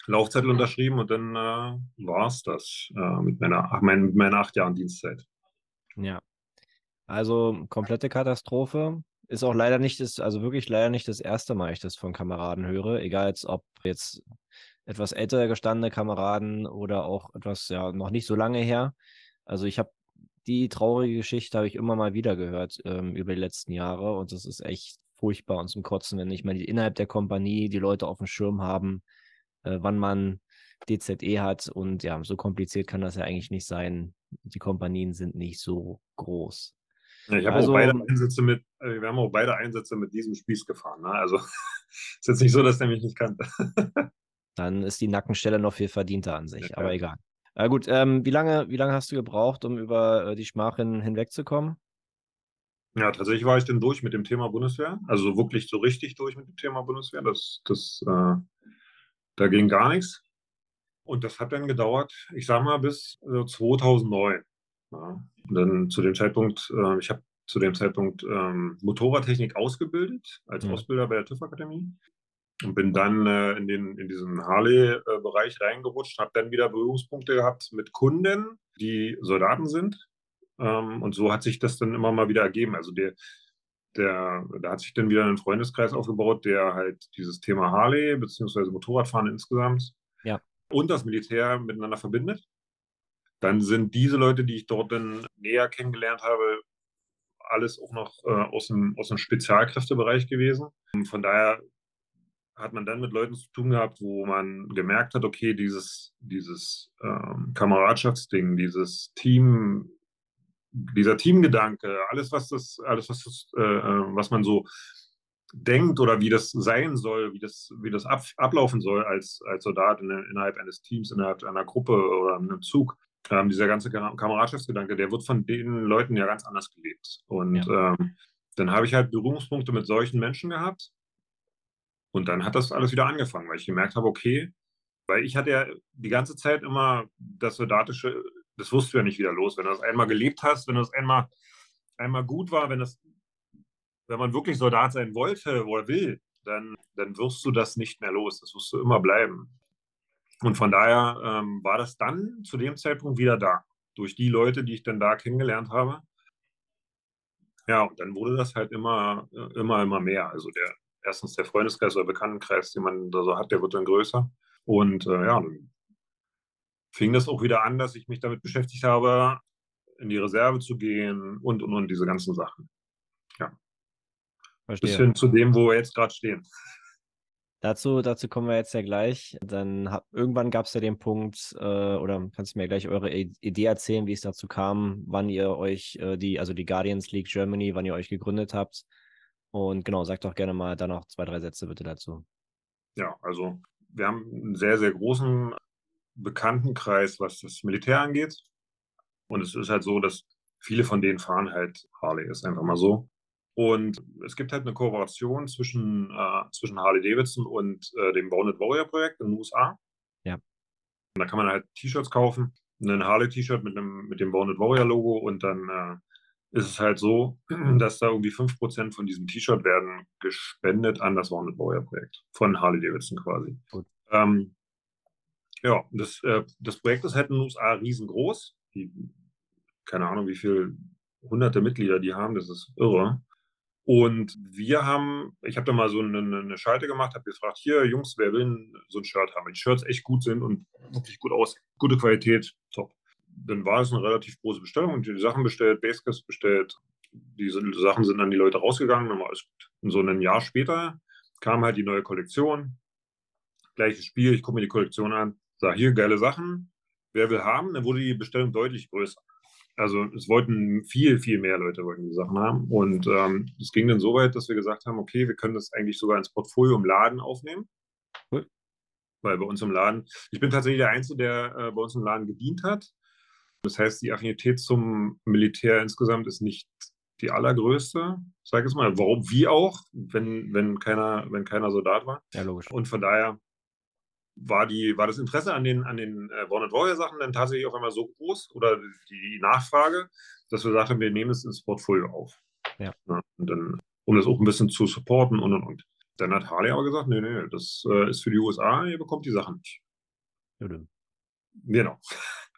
Speaker 2: Laufzettel unterschrieben und dann äh, war es das äh, mit, meiner, mein, mit meiner acht Jahren Dienstzeit.
Speaker 1: Ja. Also komplette Katastrophe. Ist auch leider nicht das, also wirklich leider nicht das erste Mal, ich das von Kameraden höre. Egal jetzt, ob jetzt etwas älter gestandene Kameraden oder auch etwas, ja, noch nicht so lange her. Also ich habe die traurige Geschichte habe ich immer mal wieder gehört ähm, über die letzten Jahre und das ist echt furchtbar und zum Kotzen, wenn nicht mal die innerhalb der Kompanie die Leute auf dem Schirm haben, äh, wann man DZE hat und ja, so kompliziert kann das ja eigentlich nicht sein. Die Kompanien sind nicht so groß.
Speaker 2: Ja, ich habe
Speaker 1: Also-
Speaker 2: auch beide Einsätze mit, äh, wir haben auch beide Einsätze mit diesem Spieß gefahren. Ne? Also ist jetzt nicht so, dass der mich nicht kannte.
Speaker 1: Dann ist die Nackenstelle noch viel verdienter an sich,
Speaker 2: Ja.
Speaker 1: aber egal. Na gut, ähm, wie lange, wie lange hast du gebraucht, um über äh, die Schmachen hinwegzukommen?
Speaker 2: Ja, tatsächlich war ich dann durch mit dem Thema Bundeswehr. Also wirklich so richtig durch mit dem Thema Bundeswehr. Das, das, äh, da ging gar nichts. Und das hat dann gedauert, ich sag mal, bis äh, 2009. Ja. Und dann zu dem Zeitpunkt, äh, ich habe zu dem Zeitpunkt ähm, Motorradtechnik ausgebildet als
Speaker 1: Mhm.
Speaker 2: Ausbilder bei der TÜV-Akademie und bin dann äh, in, den, in diesen Harley-Bereich reingerutscht, habe dann wieder Berührungspunkte gehabt mit Kunden, die Soldaten sind. Ähm, und so hat sich das dann immer mal wieder ergeben. Also der, der, da hat sich dann wieder ein Freundeskreis aufgebaut, der halt dieses Thema Harley beziehungsweise Motorradfahren insgesamt
Speaker 1: Ja.
Speaker 2: und das Militär miteinander verbindet. Dann sind diese Leute, die ich dort dann näher kennengelernt habe, alles auch noch äh, aus, dem, aus dem Spezialkräftebereich gewesen. Und von daher hat man dann mit Leuten zu tun gehabt, wo man gemerkt hat, okay, dieses, dieses ähm, Kameradschaftsding, dieses Team, dieser Teamgedanke, alles, was das, alles, was das, äh, äh, was man so denkt oder wie das sein soll, wie das, wie das ab, ablaufen soll als, als Soldat in, innerhalb eines Teams, innerhalb einer Gruppe oder einem Zug. Ähm, dieser ganze Kam- Kameradschaftsgedanke, der wird von den Leuten ja ganz anders gelebt. Und ähm, dann habe ich halt Berührungspunkte mit solchen Menschen gehabt. Und dann hat das alles wieder angefangen, weil ich gemerkt habe, okay, weil ich hatte ja die ganze Zeit immer das Soldatische, das du ja nicht wieder los. Wenn du das einmal gelebt hast, wenn das einmal, einmal gut war, wenn das, wenn man wirklich Soldat sein wollte oder will, dann, dann wirst du das nicht mehr los. Das wirst du immer bleiben. Und von daher ähm, war das dann zu dem Zeitpunkt wieder da. Durch die Leute, die ich dann da kennengelernt habe. Ja, und dann wurde das halt immer, äh, immer, immer mehr. Also der, erstens der Freundeskreis oder Bekanntenkreis, den man da so hat, der wird dann größer. Und äh, ja, dann fing das auch wieder an, dass ich mich damit beschäftigt habe, in die Reserve zu gehen und und und diese ganzen Sachen. Bis
Speaker 1: Verstehe.
Speaker 2: hin zu dem, wo wir jetzt gerade stehen.
Speaker 1: Dazu, dazu kommen wir jetzt ja gleich. Dann hab, irgendwann gab es ja den Punkt, äh, oder kannst du mir gleich eure Idee erzählen, wie es dazu kam, wann ihr euch äh, die, also die Guardians League Germany, wann ihr euch gegründet habt. Und genau, sagt doch gerne mal dann noch zwei, drei Sätze bitte dazu.
Speaker 2: Ja, also wir haben einen sehr, sehr großen Bekanntenkreis, was das Militär angeht. Und es ist halt so, dass viele von denen fahren halt Harley, ist einfach mal so. Und es gibt halt eine Kooperation zwischen, äh, zwischen Harley Davidson und äh, dem Bounded Warrior Projekt in den USA.
Speaker 1: Ja.
Speaker 2: Und da kann man halt T-Shirts kaufen. Ein Harley-T-Shirt mit, einem- mit dem Bounded Warrior Logo und dann äh, ist es halt so, dass da irgendwie 5% von diesem T-Shirt werden gespendet an das Wounded Warrior Projekt von Harley Davidson quasi. Ähm, ja, das, äh, das Projekt ist halt in den USA riesengroß. Die, keine Ahnung, wie viele hunderte Mitglieder die haben, das ist irre. Und wir haben, ich habe da mal so eine, eine Schalte gemacht, habe gefragt, hier Jungs, wer will so ein Shirt haben? Wenn die Shirts echt gut sind und wirklich gut aus, gute Qualität, top. Dann war es eine relativ große Bestellung und die Sachen bestellt, Basecaps bestellt. Diese Sachen sind an die Leute rausgegangen, dann war alles gut. Und so ein Jahr später kam halt die neue Kollektion. Gleiches Spiel, ich gucke mir die Kollektion an, sage hier geile Sachen, wer will haben? Dann wurde die Bestellung deutlich größer. Also es wollten viel, viel mehr Leute wollten die Sachen haben. Und ähm, es ging dann so weit, dass wir gesagt haben, okay, wir können das eigentlich sogar ins Portfolio im Laden aufnehmen. Cool. Weil bei uns im Laden, ich bin tatsächlich der Einzige, der äh, bei uns im Laden gedient hat. Das heißt, die Affinität zum Militär insgesamt ist nicht die allergrößte, sag ich es mal. Warum, wie auch, wenn, wenn, keiner, wenn keiner Soldat war.
Speaker 1: Ja, logisch.
Speaker 2: Und von daher war, die, war das Interesse an den, an den äh, Warner Warrior Sachen dann tatsächlich auf einmal so groß oder die Nachfrage, dass wir gesagt haben, wir nehmen es ins Portfolio auf.
Speaker 1: Ja.
Speaker 2: ja und dann, um das auch ein bisschen zu supporten und und und. Dann hat Harley aber gesagt, nee, nee, das äh, ist für die USA, ihr bekommt die Sachen nicht.
Speaker 1: Ja,
Speaker 2: genau.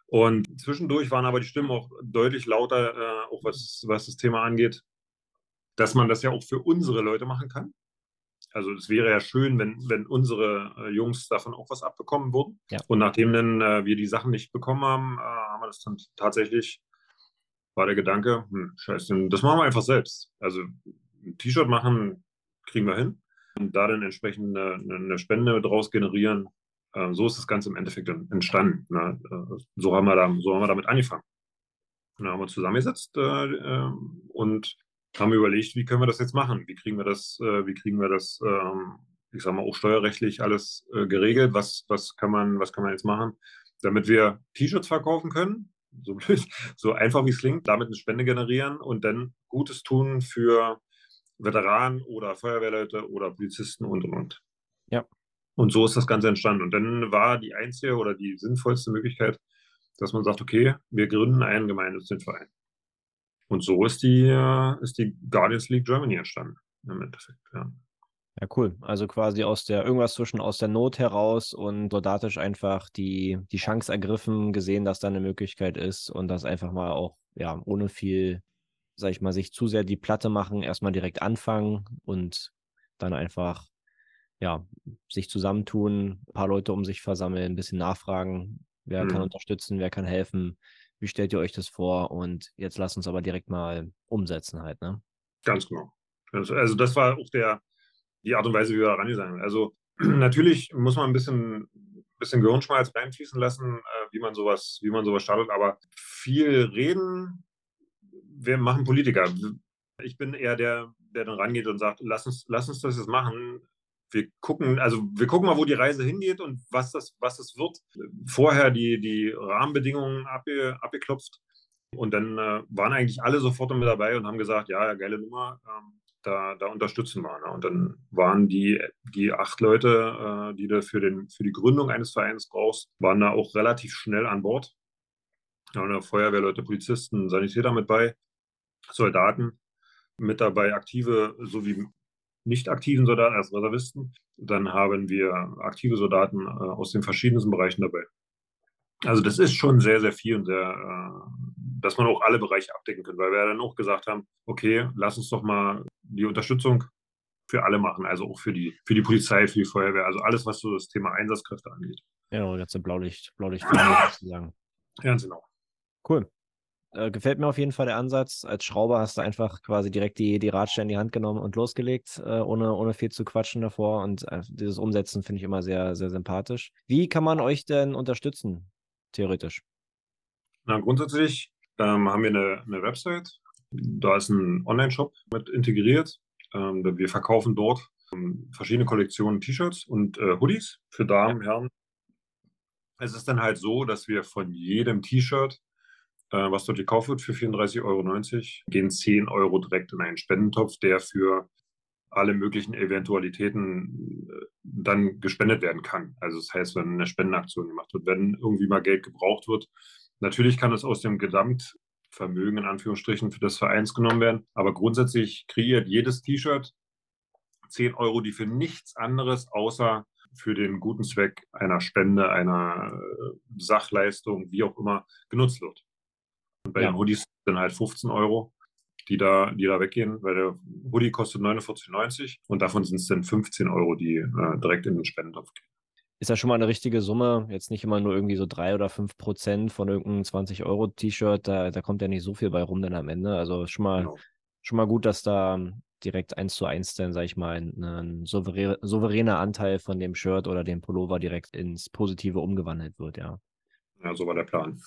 Speaker 2: Und zwischendurch waren aber die Stimmen auch deutlich lauter, äh, auch was, was das Thema angeht, dass man das ja auch für unsere Leute machen kann. Also es wäre ja schön, wenn, wenn unsere äh, Jungs davon auch was abbekommen würden.
Speaker 1: Ja.
Speaker 2: Und nachdem dann äh, wir die Sachen nicht bekommen haben, äh, haben wir das dann tatsächlich, war der Gedanke, hm, scheiße, das machen wir einfach selbst. Also ein T-Shirt machen, kriegen wir hin. Und da dann entsprechend eine, eine Spende draus generieren, äh, so ist das Ganze im Endeffekt entstanden. Ne? Äh, so, haben wir da, so haben wir damit angefangen. Dann haben wir zusammengesetzt äh, und haben überlegt, wie können wir das jetzt machen? Wie kriegen wir das, äh, wie kriegen wir das, ähm, ich sage mal, auch steuerrechtlich alles äh, geregelt? Was, was, kann man, was kann man jetzt machen, damit wir T-Shirts verkaufen können? So blöd, so einfach wie es klingt, damit eine Spende generieren und dann Gutes tun für Veteranen oder Feuerwehrleute oder Polizisten und und und.
Speaker 1: Ja.
Speaker 2: Und so ist das Ganze entstanden. Und dann war die einzige oder die sinnvollste Möglichkeit, dass man sagt, okay, wir gründen einen gemeinnützigen Verein. Und so ist die, äh, ist die Guardians League Germany entstanden, im Endeffekt, ja.
Speaker 1: Ja, cool. Also quasi aus der, irgendwas zwischen aus der Not heraus und soldatisch einfach die, die Chance ergriffen, gesehen, dass da eine Möglichkeit ist und das einfach mal auch, ja, ohne viel, sag ich mal, sich zu sehr die Platte machen, erstmal direkt anfangen und dann einfach, ja, sich zusammentun, ein paar Leute um sich versammeln, ein bisschen nachfragen, wer mhm. kann unterstützen, wer kann helfen, wie stellt ihr euch das vor? Und jetzt lasst uns aber direkt mal umsetzen halt, ne?
Speaker 2: Ganz genau. Also das war auch der, die Art und Weise, wie wir da rangegangen sind. Also natürlich muss man ein bisschen, bisschen Gehirnschmalz reinfließen lassen, äh, wie man sowas, wie man sowas startet, aber viel reden, wir machen Politiker. Ich bin eher der, der dann rangeht und sagt, lass uns, lass uns das jetzt machen wir gucken, also wir gucken mal, wo die Reise hingeht und was das, was es wird. Vorher die, die Rahmenbedingungen abge, abgeklopft. Und dann äh, waren eigentlich alle sofort mit dabei und haben gesagt, ja, geile Nummer, ähm, da, da unterstützen wir. Ne? Und dann waren die, die acht Leute, äh, die du für, den, für die Gründung eines Vereins brauchst, waren da auch relativ schnell an Bord. Ja, Feuerwehrleute, Polizisten, Sanitäter mit bei, Soldaten mit dabei, aktive sowie nicht aktiven Soldaten als Reservisten. Dann haben wir aktive Soldaten äh, aus den verschiedensten Bereichen dabei. Also das ist schon sehr, sehr viel und sehr, äh, dass man auch alle Bereiche abdecken kann, weil wir dann auch gesagt haben, okay, lass uns doch mal die Unterstützung für alle machen, also auch für die, für die Polizei, für die Feuerwehr, also alles, was so das Thema Einsatzkräfte angeht.
Speaker 1: Ja, jetzt Blaulicht, Blaulicht
Speaker 2: sozusagen. Ganz genau.
Speaker 1: Cool. Äh, gefällt mir auf jeden Fall der Ansatz. Als Schrauber hast du einfach quasi direkt die, die Radsche in die Hand genommen und losgelegt, äh, ohne, ohne viel zu quatschen davor. Und äh, dieses Umsetzen finde ich immer sehr, sehr sympathisch. Wie kann man euch denn unterstützen, theoretisch?
Speaker 2: Na, grundsätzlich ähm, haben wir eine, eine Website. Da ist ein Online-Shop mit integriert. Ähm, wir verkaufen dort ähm, verschiedene Kollektionen T-Shirts und äh, Hoodies für Damen. Herren. Es ist dann halt so, dass wir von jedem T-Shirt was dort gekauft wird für 34,90 Euro, gehen 10 Euro direkt in einen Spendentopf, der für alle möglichen Eventualitäten äh, dann gespendet werden kann. Also das heißt, wenn eine Spendenaktion gemacht wird, wenn irgendwie mal Geld gebraucht wird, natürlich kann es aus dem Gesamt Vermögen in Anführungsstrichen für des Vereins genommen werden. Aber grundsätzlich kreiert jedes T-Shirt 10 Euro, die für nichts anderes außer für den guten Zweck einer Spende, einer äh, Sachleistung, wie auch immer, genutzt wird. Und bei ja. den Hoodies sind halt 15 Euro, die da, die da weggehen, weil der Hoodie kostet 49,90 und davon sind es dann 15 Euro, die äh, direkt in den Spendentopf gehen.
Speaker 1: Ist ja schon mal eine richtige Summe. Jetzt nicht immer nur irgendwie so drei oder fünf Prozent von irgendeinem 20-Euro-T-Shirt. Da, da kommt ja nicht so viel bei rum dann am Ende. Also schon mal, genau. schon mal gut, dass da direkt eins zu eins dann, sag ich mal, ein, ein souverä souveräner Anteil von dem Shirt oder dem Pullover direkt ins Positive umgewandelt wird, ja.
Speaker 2: Ja, so war der Plan.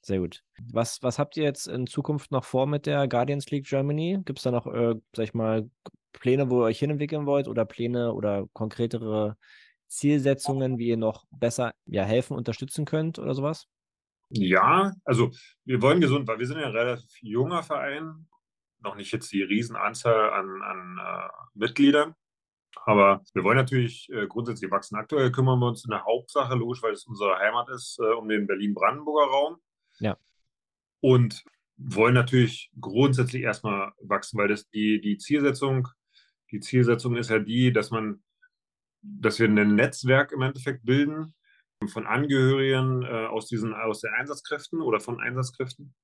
Speaker 1: Sehr gut. Was, was habt ihr jetzt in Zukunft noch vor mit der Guardians League Germany? Gibt es da noch, äh, sag ich mal, Pläne, wo ihr euch hinentwickeln wollt oder Pläne oder konkretere Zielsetzungen, wie ihr noch besser ja, helfen, unterstützen könnt oder sowas?
Speaker 2: Ja, also wir wollen gesund, weil wir sind ja ein relativ junger Verein noch nicht jetzt die Riesenanzahl an, an äh, Mitgliedern. Aber wir wollen natürlich äh, grundsätzlich wachsen. Aktuell kümmern wir uns in der Hauptsache, logisch, weil es unsere Heimat ist, äh, um den Berlin-Brandenburger Raum.
Speaker 1: Ja.
Speaker 2: Und wollen natürlich grundsätzlich erstmal wachsen, weil das die, die Zielsetzung, die Zielsetzung ist ja die, dass man, dass wir ein Netzwerk im Endeffekt bilden von Angehörigen äh, aus diesen, aus den Einsatzkräften oder von Einsatzkräften.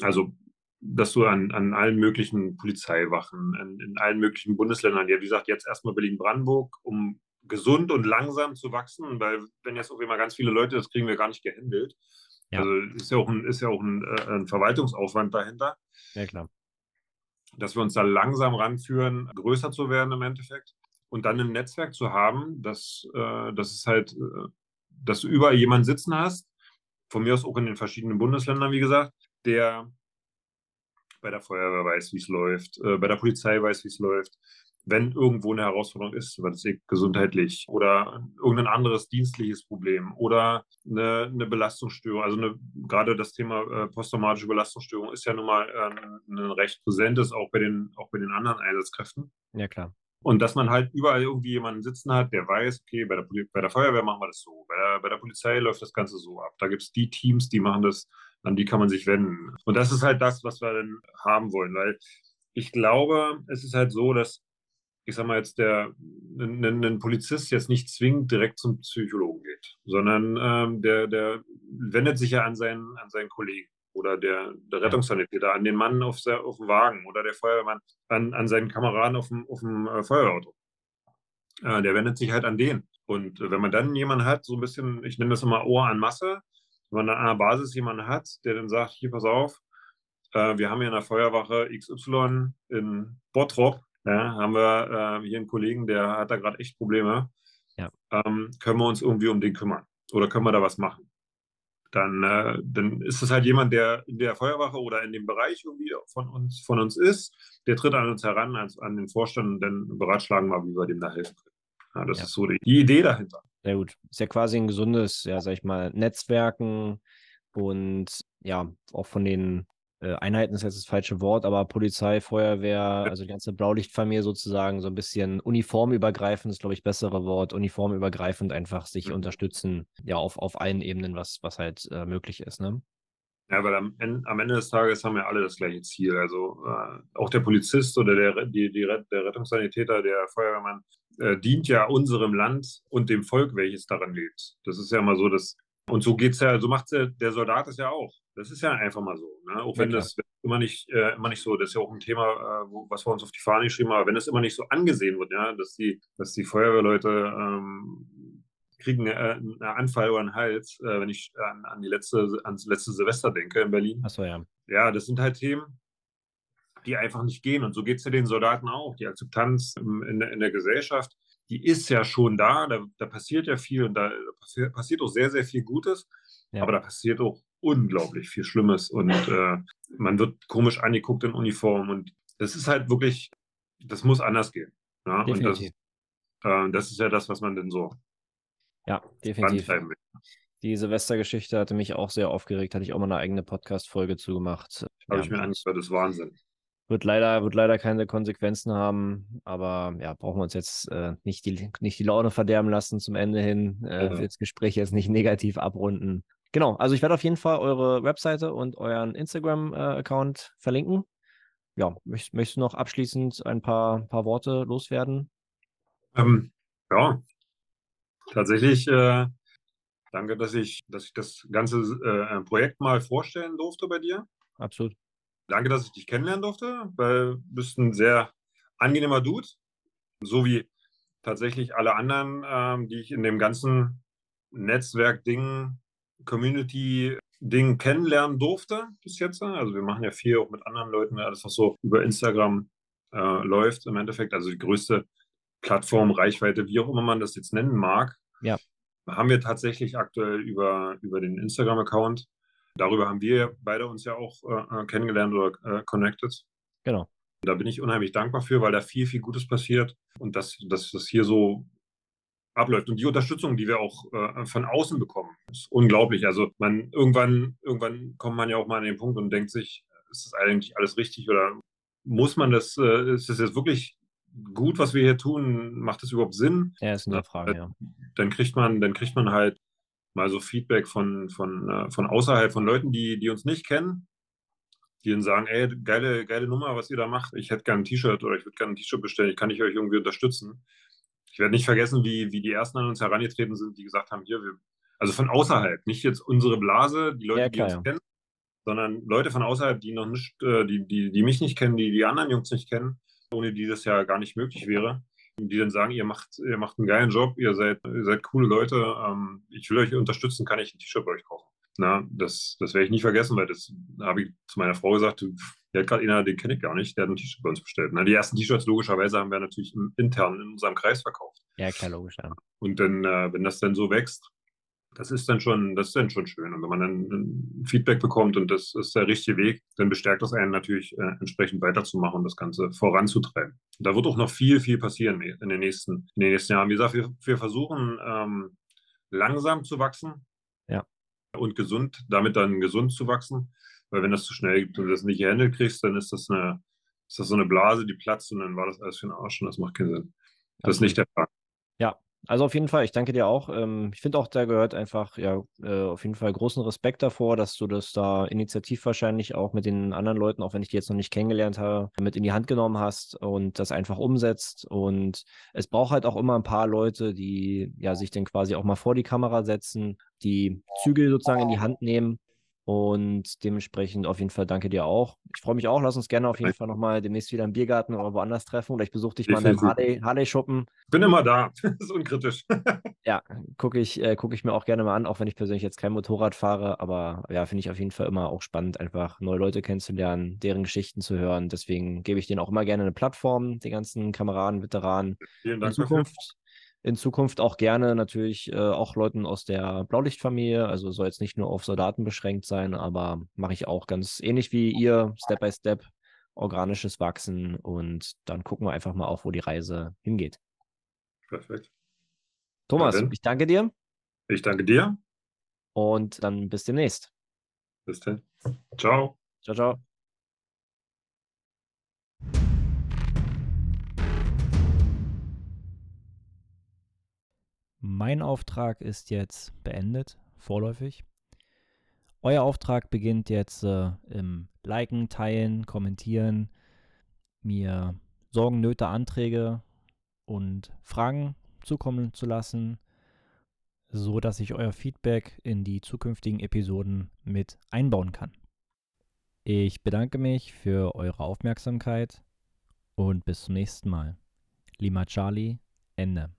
Speaker 2: Also dass du an, an allen möglichen Polizeiwachen, in, in allen möglichen Bundesländern, ja, wie gesagt, jetzt erstmal Berlin-Brandenburg, um gesund und langsam zu wachsen, weil wenn jetzt auch immer ganz viele Leute, das kriegen wir gar nicht gehandelt. Ja. Also ist ja auch ein, ist ja auch ein, äh, ein Verwaltungsaufwand dahinter.
Speaker 1: Ja, klar.
Speaker 2: Dass wir uns da langsam ranführen, größer zu werden im Endeffekt. Und dann ein Netzwerk zu haben, dass, äh, dass es halt, äh, dass du überall jemanden sitzen hast, von mir aus auch in den verschiedenen Bundesländern, wie gesagt, der bei der Feuerwehr weiß, wie es läuft, äh, bei der Polizei weiß, wie es läuft. Wenn irgendwo eine Herausforderung ist, weil es gesundheitlich oder irgendein anderes dienstliches Problem oder eine, eine Belastungsstörung, also eine, gerade das Thema äh, posttraumatische Belastungsstörung ist ja nun mal äh, ein recht präsentes, auch bei den, auch bei den anderen Einsatzkräften.
Speaker 1: Ja, klar.
Speaker 2: Und dass man halt überall irgendwie jemanden sitzen hat, der weiß, okay, bei der, bei der Feuerwehr machen wir das so, bei der, bei der Polizei läuft das Ganze so ab. Da gibt es die Teams, die machen das an die kann man sich wenden. Und das ist halt das, was wir dann haben wollen, weil ich glaube, es ist halt so, dass, ich sag mal jetzt, der, ein, ein Polizist jetzt nicht zwingend direkt zum Psychologen geht, sondern ähm, der, der wendet sich ja an seinen, an seinen Kollegen oder der, der Rettungssanitäter, an den Mann auf, der, auf dem Wagen oder der Feuerwehrmann an, an seinen Kameraden auf dem, auf dem äh, Feuerwehrauto. Äh, der wendet sich halt an den. Und äh, wenn man dann jemanden hat, so ein bisschen, ich nenne das immer Ohr an Masse, wenn man an einer Basis jemanden hat, der dann sagt, hier, pass auf, äh, wir haben hier in der Feuerwache XY in Bottrop, ja, haben wir äh, hier einen Kollegen, der hat da gerade echt Probleme. Ja. Ähm, können wir uns irgendwie um den kümmern? Oder können wir da was machen? Dann, äh, dann ist es halt jemand, der in der Feuerwache oder in dem Bereich irgendwie von uns, von uns ist, der tritt an uns heran, als, an den Vorstand und dann beratschlagen wir, wie wir dem da helfen können. Ja, das ja. ist so die, die Idee dahinter.
Speaker 1: Sehr gut. Ist ja quasi ein gesundes, ja, sag ich mal, Netzwerken und ja, auch von den Einheiten ist jetzt das falsche Wort, aber Polizei, Feuerwehr, also die ganze Blaulichtfamilie sozusagen, so ein bisschen uniformübergreifend ist, glaube ich, bessere Wort, uniformübergreifend einfach sich mhm. unterstützen, ja, auf, auf allen Ebenen, was, was halt äh, möglich ist, ne?
Speaker 2: Ja, weil am, am, Ende des Tages haben wir alle das gleiche Ziel. Also äh, auch der Polizist oder der, die, die, der Rettungssanitäter, der Feuerwehrmann, äh, dient ja unserem Land und dem Volk, welches daran lebt. Das ist ja mal so, dass, und so geht's ja, so macht der Soldat es ja auch. Das ist ja einfach mal so. Ne? Auch wenn ja, das immer nicht, äh, immer nicht so, das ist ja auch ein Thema, äh, wo, was wir uns auf die Fahne geschrieben haben, aber wenn es immer nicht so angesehen wird, ja, dass die, dass die Feuerwehrleute ähm, kriegen äh, einen Anfall oder einen Hals, äh, wenn ich an, an die letzte, ans letzte Silvester denke in Berlin.
Speaker 1: Achso, ja.
Speaker 2: Ja, das sind halt Themen, die einfach nicht gehen. Und so geht es ja den Soldaten auch. Die Akzeptanz in der, in der Gesellschaft, die ist ja schon da. Da, da passiert ja viel und da passiert auch sehr, sehr viel Gutes. Ja. Aber da passiert auch unglaublich viel Schlimmes und äh, man wird komisch angeguckt in Uniform. Und das ist halt wirklich, das muss anders gehen. Ja? Und das, äh, das ist ja das, was man denn so
Speaker 1: ja, definitiv. Die Silvestergeschichte hatte mich auch sehr aufgeregt, hatte ich auch mal eine eigene Podcast-Folge zugemacht.
Speaker 2: Habe
Speaker 1: ja,
Speaker 2: ich mir angehört, das ist Wahnsinn.
Speaker 1: Wird leider, wird leider keine Konsequenzen haben, aber ja, brauchen wir uns jetzt äh, nicht, die, nicht die Laune verderben lassen zum Ende hin. Äh, ja. Das Gespräch jetzt nicht negativ abrunden. Genau, also ich werde auf jeden Fall eure Webseite und euren Instagram-Account äh, verlinken. Ja, möcht, möchtest du noch abschließend ein paar, paar Worte loswerden?
Speaker 2: Ähm, ja, tatsächlich äh, danke, dass ich, dass ich das ganze äh, Projekt mal vorstellen durfte bei dir.
Speaker 1: Absolut.
Speaker 2: Danke, dass ich dich kennenlernen durfte, weil du bist ein sehr angenehmer Dude, so wie tatsächlich alle anderen, ähm, die ich in dem ganzen Netzwerk-Ding, Community-Ding kennenlernen durfte bis jetzt. Also wir machen ja viel auch mit anderen Leuten, alles was so über Instagram äh, läuft im Endeffekt. Also die größte Plattform, Reichweite, wie auch immer man das jetzt nennen mag.
Speaker 1: Ja.
Speaker 2: Haben wir tatsächlich aktuell über, über den Instagram-Account. Darüber haben wir beide uns ja auch äh, kennengelernt oder äh, connected.
Speaker 1: Genau.
Speaker 2: Da bin ich unheimlich dankbar für, weil da viel, viel Gutes passiert und dass, dass das hier so abläuft. Und die Unterstützung, die wir auch äh, von außen bekommen, ist unglaublich. Also man irgendwann, irgendwann kommt man ja auch mal an den Punkt und denkt sich, ist das eigentlich alles richtig oder muss man das, äh, ist das jetzt wirklich gut, was wir hier tun? Macht das überhaupt Sinn?
Speaker 1: Ja, ist eine Frage, ja.
Speaker 2: Dann kriegt man, dann kriegt man halt mal so Feedback von, von, äh, von außerhalb, von Leuten, die, die uns nicht kennen, die dann sagen, ey, geile, geile Nummer, was ihr da macht. Ich hätte gerne ein T-Shirt oder ich würde gerne ein T-Shirt bestellen, ich kann ich euch irgendwie unterstützen. Ich werde nicht vergessen, wie, wie die ersten an uns herangetreten sind, die gesagt haben, hier, wir, also von außerhalb, nicht jetzt unsere Blase, die Leute, ja, klar, die uns ja. kennen, sondern Leute von außerhalb, die noch nicht, äh, die, die, die mich nicht kennen, die die anderen Jungs nicht kennen, ohne die das ja gar nicht möglich wäre. Die dann sagen, ihr macht, ihr macht einen geilen Job, ihr seid, ihr seid coole Leute, ähm, ich will euch unterstützen, kann ich ein T-Shirt bei euch kaufen. Na, das, das werde ich nie vergessen, weil das habe ich zu meiner Frau gesagt, der hat gerade einer, den kenne ich gar nicht, der hat ein T-Shirt bei uns bestellt. Na, die ersten T-Shirts logischerweise haben wir natürlich intern in unserem Kreis verkauft.
Speaker 1: Ja, klar, logisch. Ja.
Speaker 2: Und dann, äh, wenn das dann so wächst, das ist dann schon, das ist dann schon schön. Und wenn man dann ein Feedback bekommt und das ist der richtige Weg, dann bestärkt das einen natürlich äh, entsprechend weiterzumachen und das Ganze voranzutreiben. Und da wird auch noch viel, viel passieren in den nächsten, in den nächsten Jahren. Wie gesagt, wir, wir versuchen ähm, langsam zu wachsen. Und gesund, damit dann gesund zu wachsen. Weil wenn das zu schnell gibt und du das nicht gehandelt kriegst, dann ist das eine, ist das so eine Blase, die platzt und dann war das alles für den Arsch und das macht keinen Sinn. Das ist nicht der Fall.
Speaker 1: Also auf jeden Fall, ich danke dir auch. Ähm, ich finde auch, da gehört einfach ja äh, auf jeden Fall großen Respekt davor, dass du das da initiativ wahrscheinlich auch mit den anderen Leuten, auch wenn ich die jetzt noch nicht kennengelernt habe, mit in die Hand genommen hast und das einfach umsetzt. Und es braucht halt auch immer ein paar Leute, die ja sich dann quasi auch mal vor die Kamera setzen, die Zügel sozusagen in die Hand nehmen und dementsprechend auf jeden Fall danke dir auch. Ich freue mich auch. Lass uns gerne auf jeden Fall nochmal demnächst wieder im Biergarten oder woanders treffen. Oder ich besuche dich mal in deinem Harley, Harley-Schuppen.
Speaker 2: Bin immer da. das ist unkritisch.
Speaker 1: ja, gucke ich, äh, guck ich mir auch gerne mal an, auch wenn ich persönlich jetzt kein Motorrad fahre. Aber ja, finde ich auf jeden Fall immer auch spannend, einfach neue Leute kennenzulernen, deren Geschichten zu hören. Deswegen gebe ich denen auch immer gerne eine Plattform, die ganzen Kameraden, Veteranen.
Speaker 2: Vielen Dank
Speaker 1: in Zukunft. In Zukunft auch gerne natürlich äh, auch Leuten aus der Blaulichtfamilie. Also soll jetzt nicht nur auf Soldaten beschränkt sein, aber mache ich auch ganz ähnlich wie ihr, Step by Step, organisches Wachsen und dann gucken wir einfach mal auf, wo die Reise hingeht.
Speaker 2: Perfekt.
Speaker 1: Thomas, ich danke dir.
Speaker 2: Ich danke dir.
Speaker 1: Und dann bis demnächst.
Speaker 2: Bis dann. Ciao.
Speaker 1: Ciao, ciao. Mein Auftrag ist jetzt beendet, vorläufig. Euer Auftrag beginnt jetzt äh, im Liken, Teilen, Kommentieren, mir Sorgen, Nöte, Anträge und Fragen zukommen zu lassen, so dass ich euer Feedback in die zukünftigen Episoden mit einbauen kann. Ich bedanke mich für eure Aufmerksamkeit und bis zum nächsten Mal. Lima Charlie, Ende.